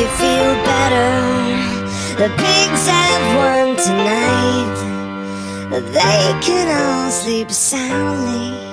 You feel better. The pigs have won tonight. They can all sleep soundly.